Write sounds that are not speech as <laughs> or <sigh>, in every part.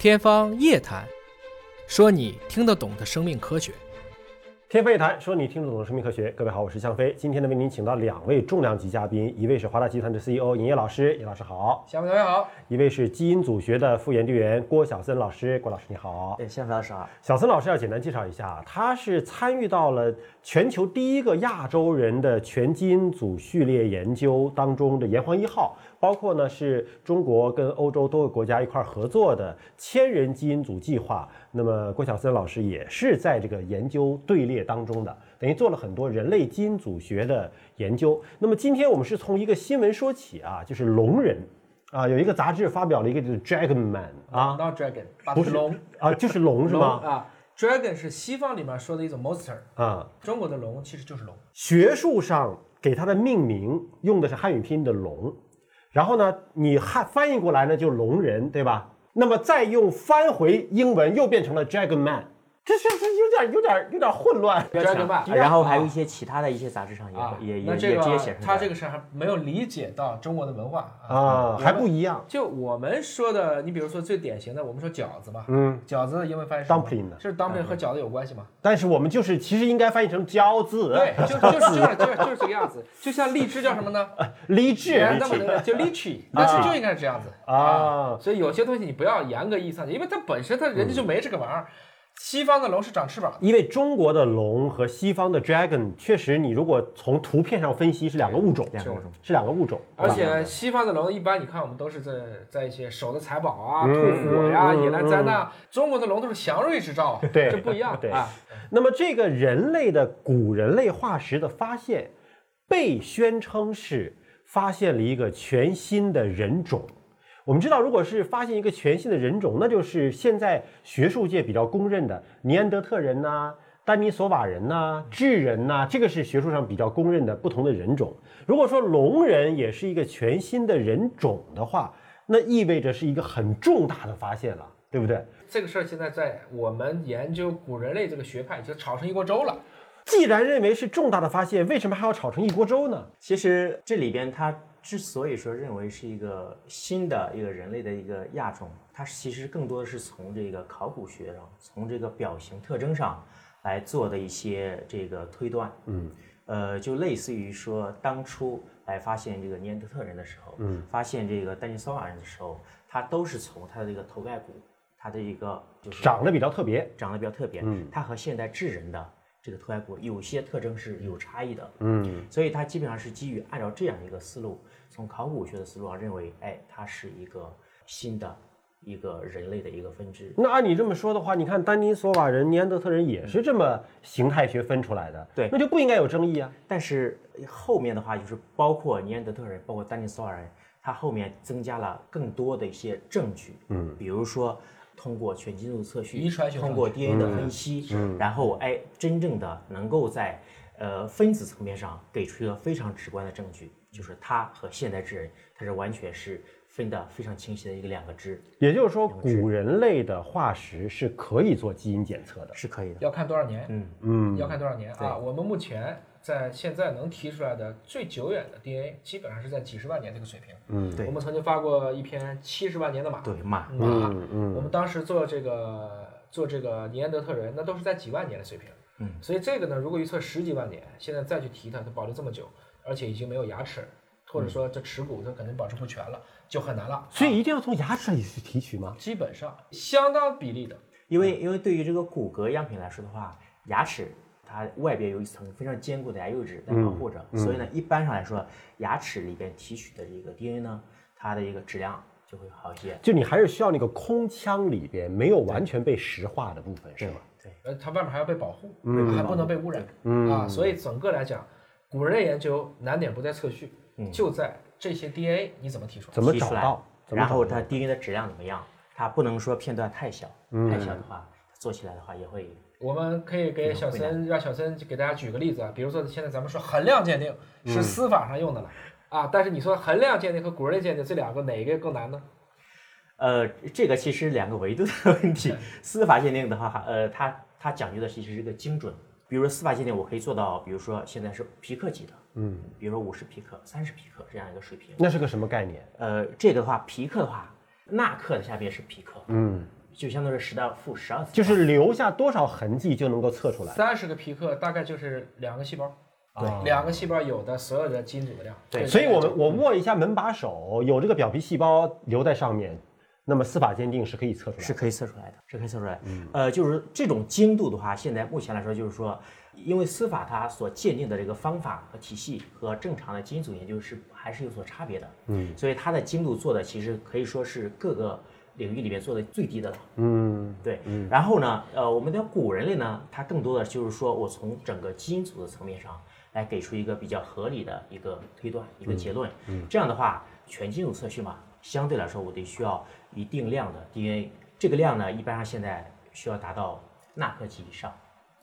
天方夜谭，说你听得懂的生命科学。天飞一谈，说你听得懂的生命科学。各位好，我是向飞。今天呢，为您请到两位重量级嘉宾，一位是华大集团的 CEO 尹烨老师，尹老师好；向飞同学好。一位是基因组学的副研究员郭晓森老师，郭老师你好。对，向飞老师好。小森老师要简单介绍一下，他是参与到了全球第一个亚洲人的全基因组序列研究当中的炎黄一号，包括呢是中国跟欧洲多个国家一块儿合作的千人基因组计划。那么郭晓森老师也是在这个研究队列当中的，等于做了很多人类基因组学的研究。那么今天我们是从一个新闻说起啊，就是龙人啊，有一个杂志发表了一个就是 Dragon Man 啊，，Not dragon，不是龙啊，就是龙是吗？啊，dragon 是西方里面说的一种 monster，啊，中国的龙其实就是龙。学术上给它的命名用的是汉语拼音的龙，然后呢，你汉翻译过来呢就龙人，对吧？那么再用翻回英文又变成了 Dragon Man，这这这有点有点有点混乱。然后还有一些其他的一些杂志上也啊，也也那这也直接写个出来。他这个是还没有理解到中国的文化啊。啊，还不一样。就我们说的，你比如说最典型的，我们说饺子吧，嗯，饺子的英文翻译是 Dumpling 呢是 dumpling 和饺子有关系吗？但是我们就是其实应该翻译成骄字，对，就就 <laughs> 是就是就是就是这个样子。就像荔枝叫什么呢？荔枝那么就 lychee，但是就应该是这样子啊所以有些东西你不要严格意义上的，因为它本身它人家就没这个玩意儿。西方的龙是长翅膀。的，因为中国的龙和西方的 dragon 确实，你如果从图片上分析是两个物种，两个物种是两个物种，而且西方的龙一般你看我们都是在在一些守的财宝啊、嗯吐火呀、嗯野兰灾难，中国的龙都是祥瑞之兆啊，对这不一样对。啊。那么这个人类的古人类化石的发现，被宣称是发现了一个全新的人种。我们知道，如果是发现一个全新的人种，那就是现在学术界比较公认的尼安德特人呐、丹尼索瓦人呐、智人呐、这个是学术上比较公认的不同的人种。如果说龙人也是一个全新的人种的话，那意味着是一个很重大的发现了，对不对？这个事儿现在在我们研究古人类这个学派已经炒成一锅粥了。既然认为是重大的发现，为什么还要炒成一锅粥呢？其实这里边它之所以说认为是一个新的一个人类的一个亚种，它其实更多的是从这个考古学上，从这个表型特征上来做的一些这个推断。嗯，呃，就类似于说当初来发现这个尼安德特人的时候，嗯，发现这个丹尼索瓦人的时候，它都是从它的这个头盖骨，它的一个就是长得比较特别，长得比较特别，嗯它和现代智人的这个头盖骨有些特征是有差异的，嗯，所以它基本上是基于按照这样一个思路，从考古学的思路上认为，哎，它是一个新的一个人类的一个分支。那按你这么说的话，你看丹尼索瓦人、尼安德特人也是这么形态学分出来的，对那就不应该有争议啊。但是后面的话就是包括尼安德特人，包括丹尼索瓦人，它后面增加了更多的一些证据，嗯，比如说通过全基因组测序，遗传学通过 DNA 的分析，然后哎，真正的能够在呃分子层面上给出一个非常直观的证据，就是它和现代智人它是完全是分的非常清晰的一个两个支，也就是说，古人类的化石是可以做基因检测的。是可以的。要看多少年？嗯嗯要看多少年啊？我们目前在现在能提出来的最久远的 DNA，基本上是在几十万年这个水平。嗯对我们曾经发过一篇七十万年的马，对马，马，嗯嗯我们当时做这个做这个尼安德特人，那都是在几万年的水平。嗯，所以这个呢，如果预测十几万年，现在再去提它，它保留这么久，而且已经没有牙齿，或者说这齿骨它可能保持不全了，就很难了。所以一定要从牙齿里去提取吗？基本上相当比例的，因为因为对于这个骨骼样品来说的话，牙齿它外边有一层非常坚固的牙釉质在保护着，所以呢，一般上来说，牙齿里边提取的这个 DNA 呢，它的一个质量就会好一些。就你还是需要那个空腔里边没有完全被石化的部分，是吗？对，呃，它外面还要被保护，还不能被污染，啊，所以整个来讲，古人的研究难点不在测序，就在这些 DNA 你怎么提出来。怎么找到？然后它 DNA 的质量怎么样？它不能说片段太小，太小的话，做起来的话也会我们可以给小森让小森给大家举个例子啊，比如说现在咱们说衡量鉴定是司法上用的了、啊，但是你说衡量鉴定和古人类鉴定这两个哪个更难呢？呃，这个其实两个维度的问题。司法鉴定的话，呃，它它讲究的其实是一个精准。比如说司法鉴定，我可以做到，比如说现在是皮克级的，嗯，比如说五十皮克、三十皮克这样一个水平。那是个什么概念？呃，这个的话，皮克的话，纳克的下边是皮克，嗯，就相当于十到负十二次，就是留下多少痕迹就能够测出来。三十个皮克大概就是两个细胞，对两个细胞有的所有的基因组的量。对所以我们我握一下门把手，有这个表皮细胞留在上面，那么司法鉴定是可以测出来的。是可以测出来的，是可以测出来。嗯呃，就是这种精度的话，现在目前来说，就是说，因为司法它所鉴定的这个方法和体系和正常的基因组研究是还是有所差别的。嗯，所以它的精度做的其实可以说是各个领域里面做的最低的了。嗯，对，然后呢，呃，我们的古人类呢，它更多的就是说我从整个基因组的层面上来给出一个比较合理的一个推断、一个结论。嗯，这样的话，全基因组测序嘛，相对来说我得需要一定量的 DNA，这个量呢，一般上现在需要达到纳克级以上。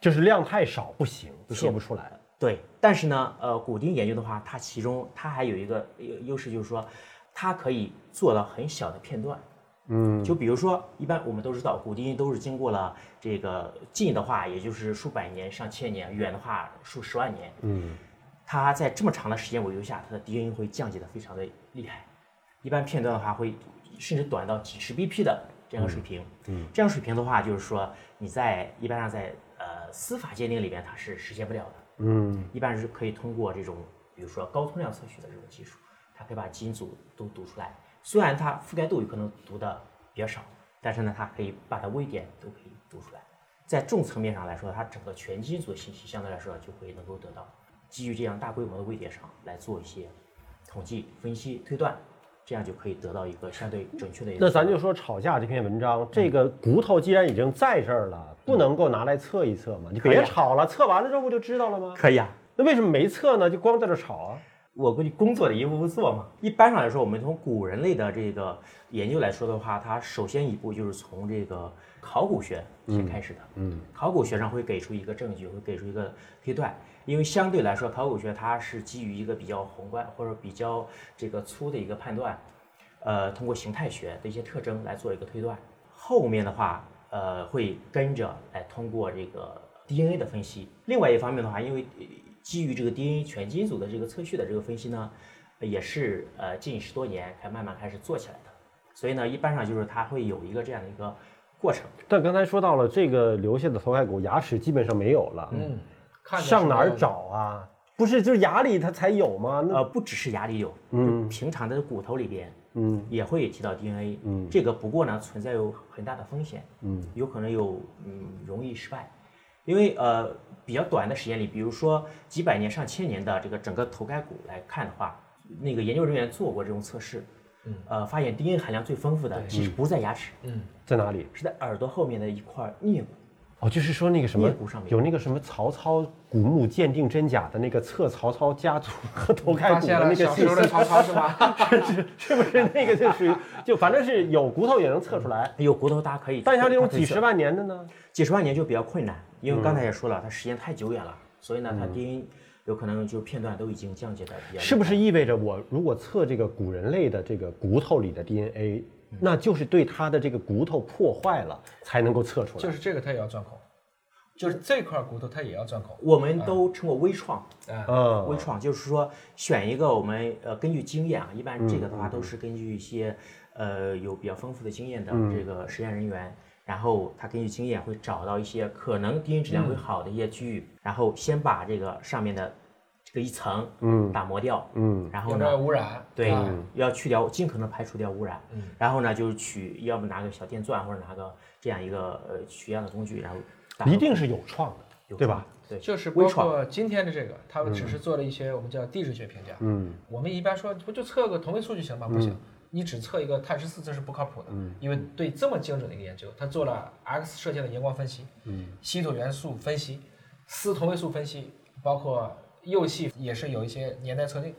就是量太少不行，测不出来。对，但是呢，呃，古丁研究的话，它其中它还有一个优优势，就是说，它可以做到很小的片段。嗯，就比如说，一般我们都知道，古丁都是经过了这个近的话，也就是数百年、上千年；远的话，数十万年。嗯，它在这么长的时间维度下，它的 DNA 会降解的非常的厉害。一般片段的话，会甚至短到几十 BP 的这样的水平。嗯，这样水平的话，就是说你在一般上在呃司法鉴定里边，它是实现不了的。嗯，一般是可以通过这种，比如说高通量测序的这种技术，它可以把基因组都读出来。虽然它覆盖度有可能读的比较少，但是呢，它可以把它微点都可以读出来。在重层面上来说，它整个全基因组的信息相对来说就会能够得到，基于这样大规模的位点上来做一些统计、分析、推断，这样就可以得到一个相对准确的一个。那咱就说吵架这篇文章，这个骨头既然已经在这儿了，不能够拿来测一测吗？你可别吵了，测完了之后不就知道了吗？可以啊。那为什么没测呢？就光在这吵啊？我估计工作的一步步做嘛。一般上来说，我们从古人类的这个研究来说的话，它首先一步就是从这个考古学先开始的。嗯，考古学上会给出一个证据，会给出一个推断。因为相对来说，考古学它是基于一个比较宏观或者比较这个粗的一个判断，呃，通过形态学的一些特征来做一个推断。后面的话，呃，会跟着来通过这个 DNA 的分析。另外一方面的话，因为呃基于这个 DNA 全基因组的这个测序的这个分析呢，呃也是呃近十多年才慢慢开始做起来的。所以呢，一般上就是它会有一个这样的一个过程。但刚才说到了这个留下的头盖骨牙齿基本上没有了，嗯，看上哪儿？找啊？不是，就是牙里它才有吗？那呃，不只是牙里有，嗯，平常的骨头里边，嗯，也会提到 DNA，嗯，这个不过呢存在有很大的风险，嗯，有可能有嗯容易失败，因为呃比较短的时间里，比如说几百年、上千年的这个整个头盖骨来看的话，那个研究人员做过这种测试，嗯，呃，发现 DNA 含量最丰富的其实不是在牙齿，嗯，在哪里？是在耳朵后面的一块颞骨，哦，就是说那个什么颞骨上面有那个什么曹操古墓鉴定真假的那个测曹操家族和头盖发现了骨的那个小时候的，曹操是吗？<laughs> 是是不是那个就属于就反正是有骨头也能测出来，有骨头大家可以，但像这种几十万年的呢？几十万年就比较困难，因为刚才也说了，它时间太久远了，所以呢，它 DNA 有可能就片段都已经降解的比较。是不是？意味着我如果测这个古人类的这个骨头里的 DNA，那就是对它的这个骨头破坏了才能够测出来？就是这个它也要钻孔，就是这块骨头它也要钻孔。我们都称过微创，哎，嗯微创就是说选一个我们呃根据经验啊，一般这个的话都是根据一些呃有比较丰富的经验的这个实验人员。然后他根据经验会找到一些可能 DNA 质量会好的一些区域，然后先把这个上面的这个一层嗯打磨掉，嗯，然后呢？对，啊要去掉，尽可能排除掉污染。嗯，然后呢，就是取，要么拿个小电钻，或者拿个这样一个呃取样的工具，然后打一定是有创的，有对吧？对，就是包括今天的这个，他们只是做了一些我们叫地质学评价。嗯，我们一般说不就测个同位素就行吗？不行，你只测一个碳十四，这是不靠谱的。嗯，因为对这么精准的一个研究，他做了 X 射线的荧光分析，嗯，稀土元素分析，四同位素分析，包括铀系也是有一些年代测定，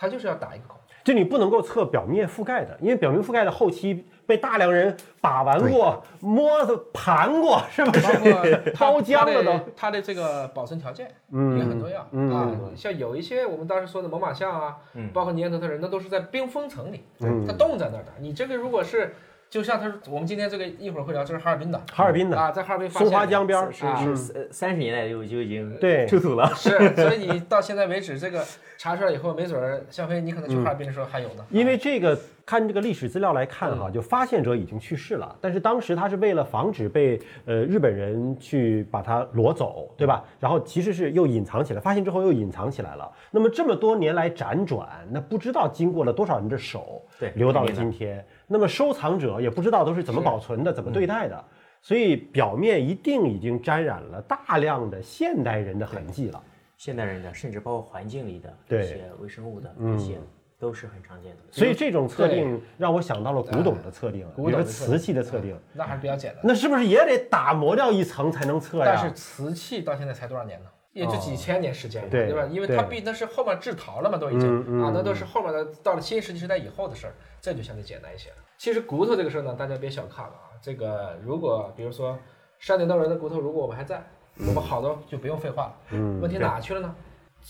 它就是要打一个孔。就你不能够测表面覆盖的，因为表面覆盖的后期被大量人把玩过、摸的盘过，是不包括是？包 <laughs> 浆了的都。它的这个保存条件嗯也很重要、嗯啊。像有一些我们当时说的猛犸象啊，包括尼安德特人，那都是在冰封层里，嗯它冻在那儿的。你这个如果是就像他说，我们今天这个一会儿会聊，这是哈尔滨的，哈尔滨的啊，在哈尔滨发松花江边儿是啊是呃三十年代就就已经对出土了。是，所以你到现在为止，这个查出来以后，没准儿肖飞你可能去哈尔滨的时候还有呢。因为这个看这个历史资料来看哈，就发现者已经去世了，但是当时他是为了防止被呃日本人去把他挪走，对吧？然后其实是又隐藏起来，发现之后又隐藏起来了。那么这么多年来辗转，那不知道经过了多少人的手，对留到了今天。那么收藏者也不知道都是怎么保存的，怎么对待的。所以表面一定已经沾染了大量的现代人的痕迹了。现代人的，甚至包括环境里的对一些微生物的一些，都是很常见的。所以这种测定让我想到了古董的测定，比如说古董的瓷器的测定，那还是比较简单。那是不是也得打磨掉一层才能测呀？但是瓷器到现在才多少年呢？也就几千年时间嘛，对对吧？因为它毕竟是后面制陶了嘛，都已经啊，那都是后面的到了新石器时代以后的事儿，这就相对简单一些了。其实骨头这个事儿呢，大家别小看了啊。这个如果比如说山顶洞人的骨头，如果我们还在，我们好多就不用废话了。嗯问题哪去了呢？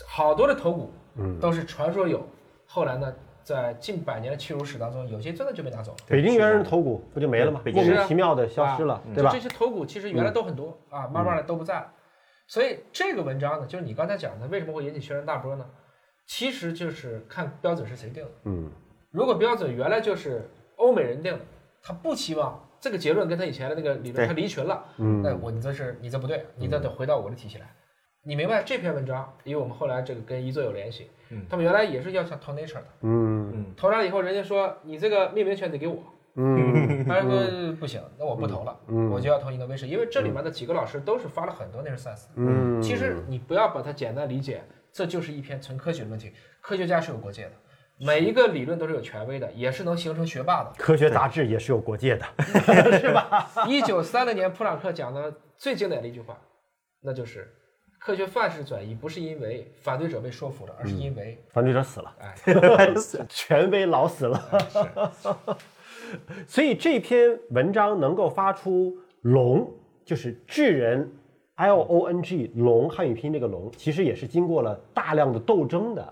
好多的头骨嗯都是传说有，后来呢，在近百年的屈辱史当中，有些真的就被拿走了。北京猿人头骨不就没了吗？北京莫名其妙的消失了啊，对吧这？些头骨其实原来都很多、啊，慢慢的都不在了。所以这个文章呢，就是你刚才讲的，为什么会引起轩然大波呢？其实就是看标准是谁定的。嗯如果标准原来就是欧美人定的，他不期望这个结论跟他以前的那个理论他离群了，嗯。那我你这是你这不对，你这得回到我的体系来。你明白这篇文章，因为我们后来这个跟一作有联系，嗯。他们原来也是要想投 Nature 的，嗯。嗯，投上了以后，人家说你这个命名权得给我，嗯。<laughs> 他说不行，那我不投了，嗯。我就要投 Innovation，因为这里面的几个老师都是发了很多 Nature Science。嗯，其实你不要把它简单理解，这就是一篇纯科学的问题。科学家是有国界的，每一个理论都是有权威的，也是能形成学霸的。科学杂志也是有国界的，<laughs> 是吧一九三零年，普朗克讲的最经典的一句话，那就是科学范式转移不是因为反对者被说服了，而是因为反对者死了，哎，<laughs> 权威老死了。<laughs> 所以这篇文章能够发出“龙”，就是智人 L O N G 龙汉语拼音这个龙，其实也是经过了大量的斗争的。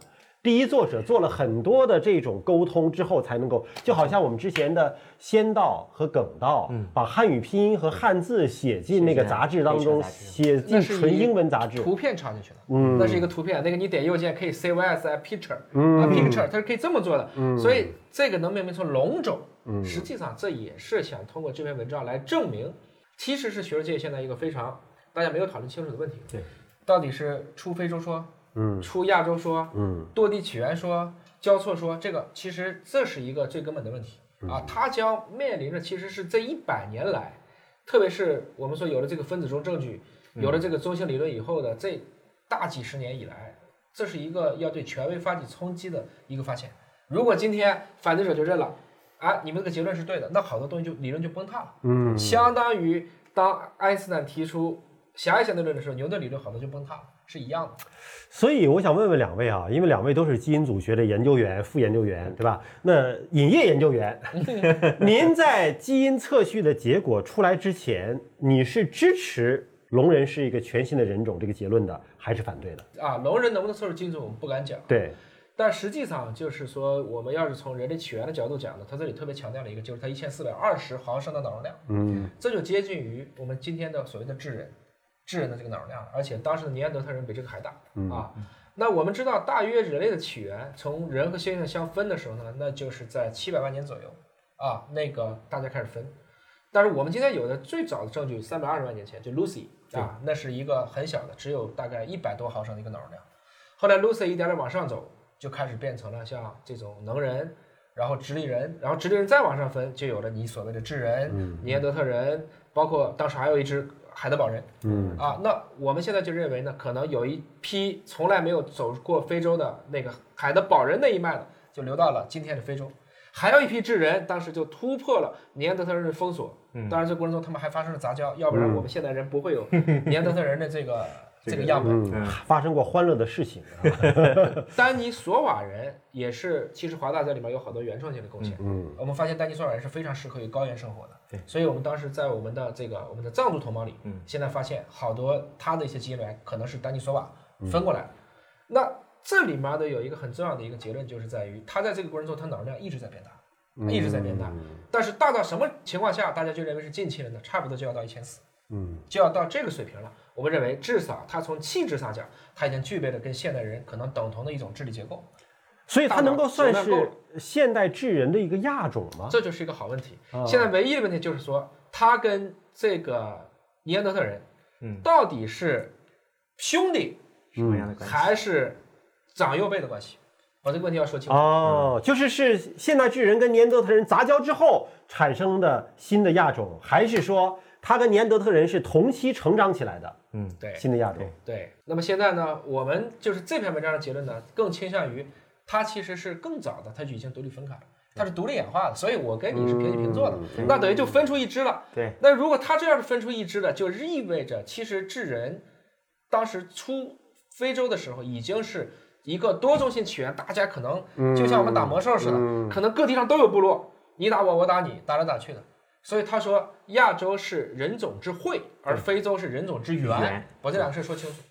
第一作者做了很多的这种沟通之后，才能够就好像我们之前的仙道和耿道，把汉语拼音和汉字写进那个杂志当中，写进那是纯英文杂志。图片插进去了，嗯。那是一个图片，那个你点右键可以 save as a picture，啊 picture，它是可以这么做的，所以这个能命名成龙种，实际上这也是想通过这篇文章来证明，其实是学术界现在一个非常大家没有讨论清楚的问题，对，到底是出非洲说，嗯。出亚洲说，嗯。多地起源说、交错说，这个其实这是一个最根本的问题啊，它将面临着其实是这一百年来，特别是我们说有了这个分子钟证据，有了这个中性理论以后的这大几十年以来，这是一个要对权威发起冲击的一个发现。如果今天反对者就认了，啊，你们这个结论是对的，那好多东西就理论就崩塌了，嗯。相当于当爱因斯坦提出狭义相对论的时候，牛顿理论好多就崩塌了，是一样的。所以我想问问两位啊，因为两位都是基因组学的研究员、副研究员，对吧？那尹烨研究员，<laughs> 您在基因测序的结果出来之前，你是支持龙人是一个全新的人种这个结论的，还是反对的？啊，龙人能不能测出基因组，我们不敢讲。对，但实际上就是说，我们要是从人类起源的角度讲呢，它这里特别强调了一个，就是它一千四百二十毫升的脑容量，嗯这就接近于我们今天的所谓的智人，智人的这个脑容量，而且当时的尼安德特人比这个还大啊。那我们知道，大约人类的起源从人和猩猩相分的时候呢，那就是在七百万年左右啊，那个大家开始分。但是我们今天有的最早的证据，三百二十万年前就 Lucy 啊，那是一个很小的，只有大概一百多毫升的一个脑容量。后来 Lucy 一点点往上走，就开始变成了像这种能人，然后直立人，然后直立人再往上分，就有了你所谓的智人、尼安德特人，包括当时还有一只海德堡人。嗯啊，那我们现在就认为呢，可能有一批从来没有走过非洲的那个海德堡人那一脉的，就流到了今天的非洲。还有一批智人，当时就突破了尼安德特人的封锁。当然，这过程中他们还发生了杂交，要不然我们现代人不会有尼安德特人的这个这个样本。嗯，发生过欢乐的事情啊。<laughs> 丹尼索瓦人也是，其实华大在里面有好多原创性的贡献。嗯我们发现丹尼索瓦人是非常适合于高原生活的。对，所以我们当时在我们的这个我们的藏族同胞里，嗯，现在发现好多他的一些基因源可能是丹尼索瓦分过来的。那这里面的有一个很重要的一个结论，就是在于他在这个过程中，他脑容量一直在变大，嗯一直在变大。但是大到什么情况下，大家就认为是近亲人呢？差不多就要到一千四。嗯就要到这个水平了。我们认为，至少他从气质上讲，他已经具备了跟现代人可能等同的一种智力结构。所以它能够算是现代智人的一个亚种吗？这就是一个好问题。啊现在唯一的问题就是说，他跟这个尼安德特人，嗯到底是兄弟什么样的关系？还是长幼辈的关系？把这个问题要说清楚。哦，就是是现代智人跟尼安德特人杂交之后产生的新的亚种，还是说它跟尼安德特人是同期成长起来的嗯，对。新的亚洲？对。那么现在呢，我们就是这篇文章的结论呢，更倾向于它其实是更早的，它就已经独立分开了，它是独立演化的，所以我跟你是平起平坐的，那等于就分出一支了。对，那如果它这样是分出一支的，就意味着其实智人当时出非洲的时候，已经是一个多中心起源，大家可能就像我们打魔兽似的，可能各地上都有部落，你打我，我打你，打来打去的。所以他说，亚洲是人种之会，而非洲是人种之源源。把这两个事说清楚。